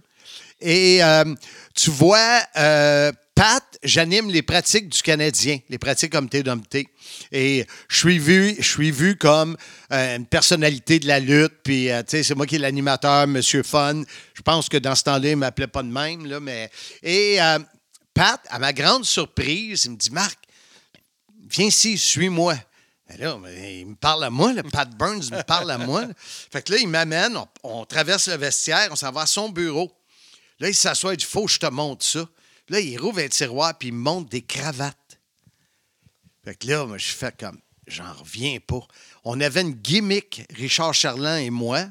Et euh, tu vois, euh, Pat, j'anime les pratiques du Canadien, les pratiques Humpty Dumpty. Et je suis vu, je suis vu comme euh, une personnalité de la lutte. Puis, euh, tu sais, c'est moi qui est l'animateur, Monsieur Fun. Je pense que dans ce temps-là, il ne m'appelait pas de même. Là, mais... Et euh, Pat, à ma grande surprise, il me dit Marc, viens ici, suis-moi. Ben il me parle à moi, Pat Burns me parle à moi. Fait que là, il m'amène, on, traverse le vestiaire, on s'en va à son bureau. Là, il s'assoit, il dit Faut que je te montre ça. Là, il rouvre un tiroir, puis il me montre des cravates. Fait que là, moi, je fais comme J'en reviens pas. On avait une gimmick, Richard Charland et moi,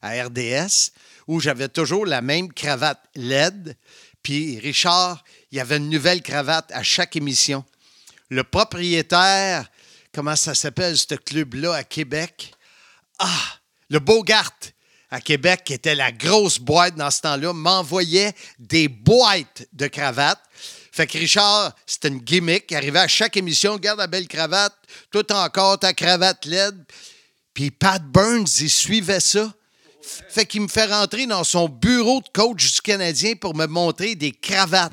à RDS, où j'avais toujours la même cravate LED. Puis Richard, il y avait une nouvelle cravate à chaque émission. Le propriétaire, comment ça s'appelle, ce club-là à Québec? Ah, le Bogart à Québec, qui était la grosse boîte dans ce temps-là, m'envoyait des boîtes de cravates. Fait que Richard, c'était une gimmick. Il arrivait à chaque émission, regarde la belle cravate, tout encore ta cravate LED. Puis Pat Burns, il suivait ça. Fait qu'il me fait rentrer dans son bureau de coach du Canadien pour me montrer des cravates.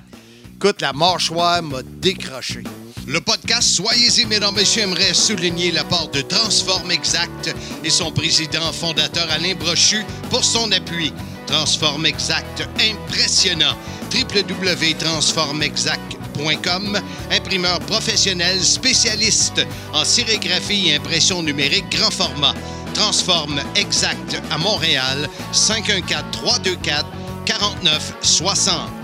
Écoute, la mâchoire m'a décroché. Le podcast Soyez-y, mesdames, messieurs, aimerait souligner l'apport de Transform Exact et son président fondateur Alain Brochu pour son appui. Transform Exact, impressionnant. www.transformexact.com, imprimeur professionnel spécialiste en sérigraphie et impression numérique grand format. Transform Exact à Montréal, 514-324-4960.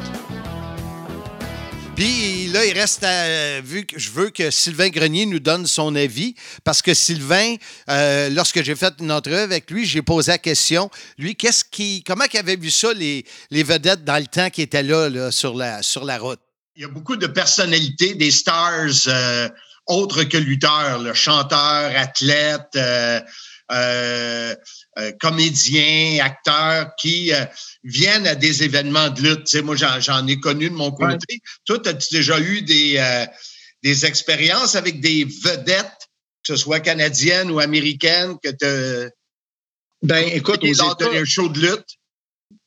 Puis là, il reste à, vu que je veux que Sylvain Grenier nous donne son avis, parce que Sylvain, euh, lorsque j'ai fait une entrevue avec lui, j'ai posé la question, lui, qu'est-ce qui, comment il avait vu ça, les, vedettes dans le temps qui étaient là, sur, la, route? il y a beaucoup de personnalités, des stars euh, autres que lutteurs, là, chanteurs, athlètes, euh, euh, comédiens, acteurs qui euh, viennent à des événements de lutte. Moi, j'en, ai connu de mon côté. Toi, as-tu déjà eu des, euh, des expériences avec des vedettes, que ce soit canadiennes ou américaines, que tu Ben, écoute, aux États, un show de lutte?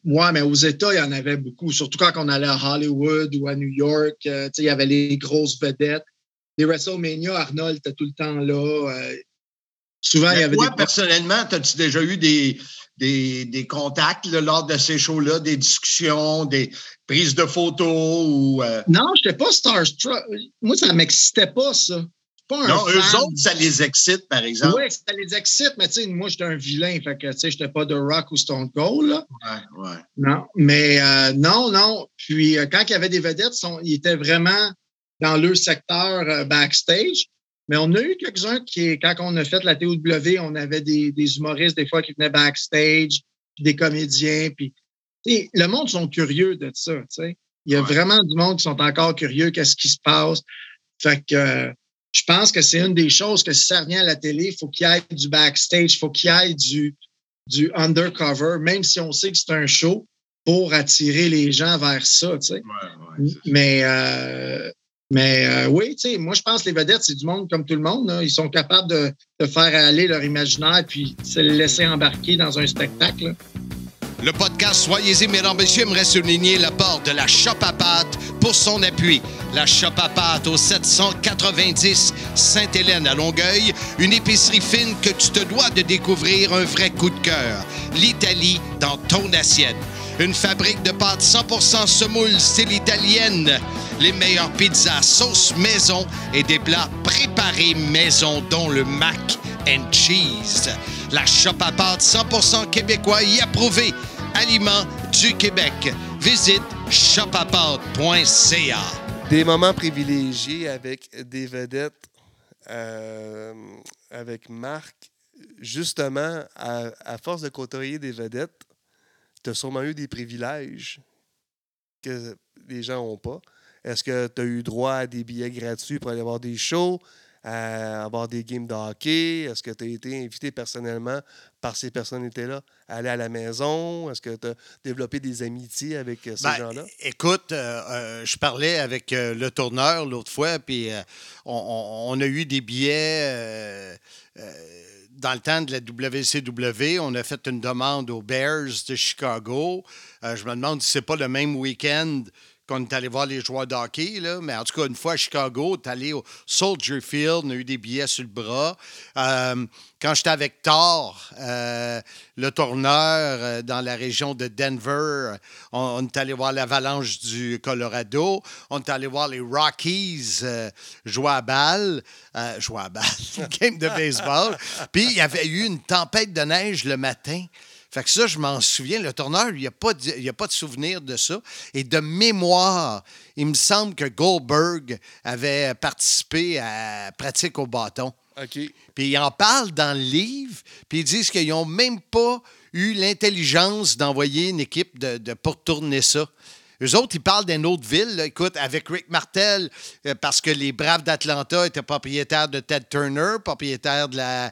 Ouais, mais aux États, il y en avait beaucoup. Surtout quand on allait à Hollywood ou à New York. il y avait les grosses vedettes. Les WrestleMania, Arnold était tout le temps là. Souvent, il y avait toi, des. personnellement, as-tu déjà eu des, des, des contacts là, lors de ces shows-là, des discussions, des prises de photos ou. euh, Non, je n'étais pas starstruck. Moi, ça ne m'excitait pas, ça. Pas un Non, eux autres, ça les excite, par exemple. Oui, ça les excite, mais tu sais, moi, j'étais un vilain. Fait que, tu sais, j'étais pas de Rock ou Stone Cold, là. Ouais, ouais. Non, mais euh, non, non. Puis euh, quand il y avait des vedettes, ils étaient vraiment dans leur secteur euh, backstage. Mais on a eu quelques-uns qui, quand on a fait la TOW, on avait des, des humoristes des fois qui venaient backstage, puis des comédiens. Puis, le monde sont curieux de ça. Il y a Ouais. vraiment du monde qui sont encore curieux, qu'est-ce qui se passe. Fait que euh, je pense que c'est une des choses que si ça revient à la télé, il faut qu'il y ait du backstage, il faut qu'il y ait du, du undercover, même si on sait que c'est un show, pour attirer les gens vers ça, tu sais. Ouais, ouais. Mais, euh, mais euh, oui, tu sais, moi, je pense que les vedettes, c'est du monde comme tout le monde. Ils sont capables de, faire aller leur imaginaire puis se laisser embarquer dans un spectacle. Le podcast Soyez-y, mesdames, messieurs, aimerait souligner l'apport de la Shop à pâte pour son appui. La Shop à pâte au 790 Sainte-Hélène à Longueuil, une épicerie fine que tu te dois de découvrir un vrai coup de cœur. L'Italie dans ton assiette. Une fabrique de pâtes 100% semoule style italienne. Les meilleures pizzas sauce maison et des plats préparés maison dont le mac and cheese. La shop à pâtes 100% québécois y approuvé. Aliments du Québec. Visite shopapâtes.ca. Des moments privilégiés avec des vedettes, euh, avec Marc. Justement, à, à force de côtoyer des vedettes, tu as sûrement eu des privilèges que les gens n'ont pas. Est-ce que tu as eu droit à des billets gratuits pour aller voir des shows, à avoir des games de hockey? Est-ce que tu as été invité personnellement par ces personnalités-là à aller à la maison? Est-ce que tu as développé des amitiés avec euh, ces Ben, gens-là? Écoute, euh, euh, je parlais avec euh, le tourneur l'autre fois, puis on, a eu des billets dans le temps de la WCW. On a fait une demande aux Bears de Chicago. Euh, je me demande si c'est pas le même week-end qu'on est allé voir les joueurs de hockey, là. mais en tout cas, une fois à Chicago, est allé au Soldier Field, on a eu des billets sur le bras. Euh, quand j'étais avec Thor, euh, le tourneur euh, dans la région de Denver, on, on est allé voir l'Avalanche du Colorado, on est allé voir les Rockies jouer à balle, jouer à balle, [LAUGHS] game de baseball. Puis il y avait eu une tempête de neige le matin. Fait que ça, je m'en souviens. Le tourneur, il n'y a, pas de- il a pas de souvenir de ça. Et de mémoire, il me semble que Goldberg avait participé à Pratique au bâton. OK. Puis ils en parlent dans le livre, puis ils disent qu'ils n'ont même pas eu l'intelligence d'envoyer une équipe de, de- pour tourner ça. Eux autres, ils parlent d'une autre ville. là. Écoute, avec Rick Martel, euh, parce que les Braves d'Atlanta étaient propriétaires de Ted Turner, propriétaire de la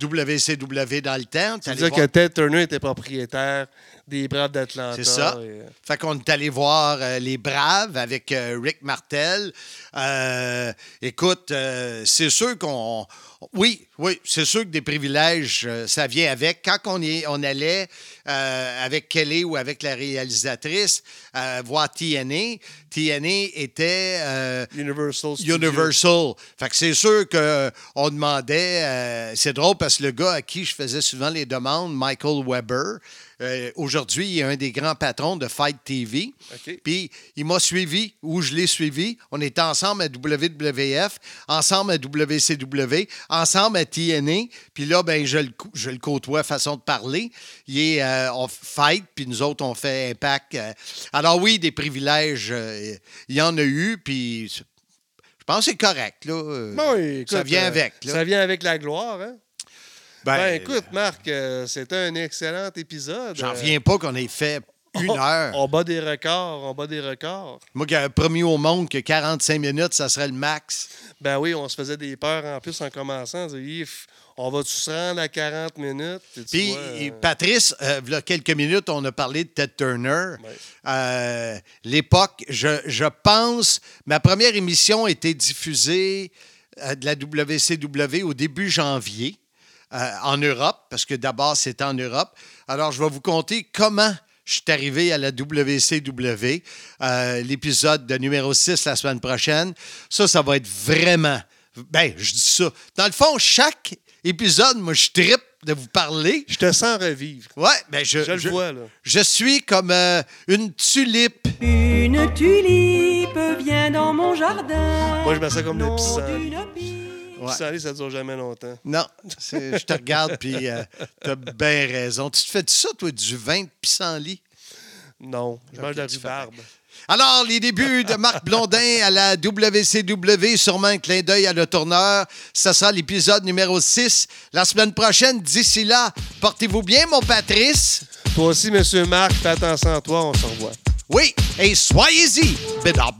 WCW dans le temps. Ça veut dire voir- que Ted Turner était propriétaire des Braves d'Atlanta. C'est ça. et- Fait qu'on est allé voir euh, les Braves avec euh, Rick Martel. Euh, écoute, euh, c'est sûr qu'on. Oui, oui, c'est sûr que des privilèges, euh, ça vient avec. Quand on, est, on allait euh, avec Kelly ou avec la réalisatrice euh, voir TNA, TNA était. euh, Universal. Universal. Fait que c'est sûr qu'on demandait. euh, c'est drôle parce que le gars à qui je faisais souvent les demandes, Michael Weber, euh, aujourd'hui, il est un des grands patrons de Fight TV. Puis il m'a suivi, ou je l'ai suivi. On était ensemble à WWF, ensemble à WCW, ensemble à TNA. Puis là, ben, je, le, cou- je le côtoie, façon de parler. Il est, euh, on fight, puis nous autres, on fait Impact. euh. Alors oui, des privilèges, il y en a eu, puis je pense que c'est correct. Là. Oui, ça vient avec. Là. Ça vient avec la gloire, hein? Ben, Ben, écoute, Marc, euh, c'était un excellent épisode. J'en Euh, reviens pas qu'on ait fait une heure. On bat des records, on bat des records. Moi, qui avais promis au monde que 45 minutes, ça serait le max. Ben oui, on se faisait des peurs en plus en commençant. On disait, on va-tu se rendre à 40 minutes? Puis, vois, euh, Patrice, euh, il y a quelques minutes, on a parlé de Ted Turner. Ouais. Euh, L'époque, je, je pense, ma première émission a été diffusée euh, de la WCW au début janvier euh, en Europe, parce que d'abord, c'était en Europe. Alors, je vais vous conter comment je suis arrivé à la WCW, euh, l'épisode de numéro 6 la semaine prochaine. Ça, ça va être vraiment. Ben, je dis ça. Dans le fond, chaque épisode, moi, je trippe de vous parler. Je te sens revivre. Ouais, ben, je, Je le vois, là. je suis comme euh, une tulipe. Une tulipe vient dans mon jardin. Moi, je me sens comme le Nom pissenlit. Ouais. Ça dure jamais longtemps. Non, je te regarde, puis euh, t'as bien raison. Tu te fais ça, toi, du vin de pissenlit? Non, je mange de la rhubarbe. Alors, les débuts de Marc Blondin à la WCW, sûrement un clin d'œil à le tourneur. Ça sera l'épisode numéro 6 la semaine prochaine. D'ici là, portez-vous bien, mon Patrice. Toi aussi, Monsieur Marc, fais attention à toi, on se revoit. Oui, et soyez-y, Bédard.